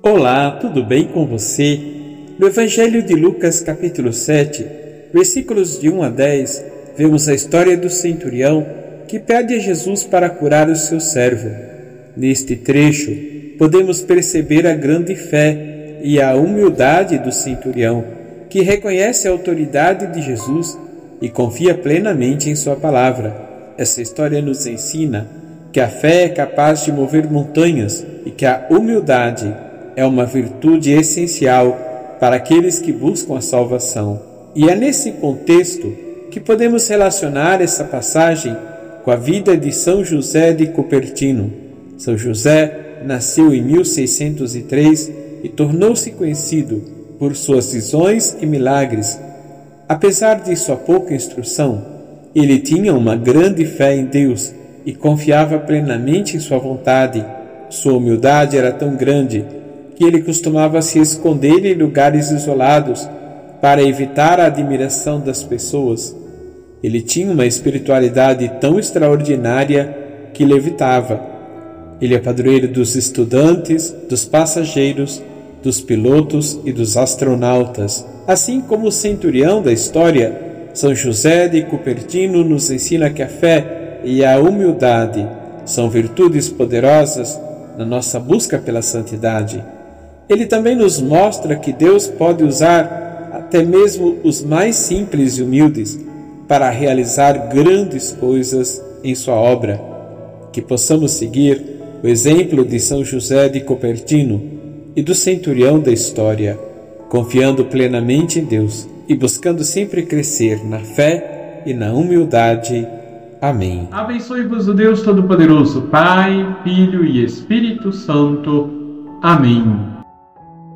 Olá, tudo bem com você? No Evangelho de Lucas, capítulo 7, versículos de 1 a 10, vemos a história do centurião que pede a Jesus para curar o seu servo. Neste trecho, podemos perceber a grande fé e a humildade do centurião, que reconhece a autoridade de Jesus e confia plenamente em Sua palavra. Essa história nos ensina que a fé é capaz de mover montanhas e que a humildade é uma virtude essencial para aqueles que buscam a salvação. E é nesse contexto que podemos relacionar essa passagem com a vida de São José de Cupertino. São José nasceu em 1603 e tornou-se conhecido por suas visões e milagres. Apesar de sua pouca instrução, ele tinha uma grande fé em Deus e confiava plenamente em sua vontade. Sua humildade era tão grande que ele costumava se esconder em lugares isolados para evitar a admiração das pessoas. Ele tinha uma espiritualidade tão extraordinária que levitava. Ele é padroeiro dos estudantes, dos passageiros, dos pilotos e dos astronautas. Assim como o centurião da história, São José de Cupertino nos ensina que a fé e a humildade são virtudes poderosas na nossa busca pela santidade. Ele também nos mostra que Deus pode usar até mesmo os mais simples e humildes para realizar grandes coisas em sua obra. Que possamos seguir o exemplo de São José de Copertino e do centurião da história, confiando plenamente em Deus e buscando sempre crescer na fé e na humildade. Amém. Abençoe-vos o Deus Todo-Poderoso, Pai, Filho e Espírito Santo. Amém.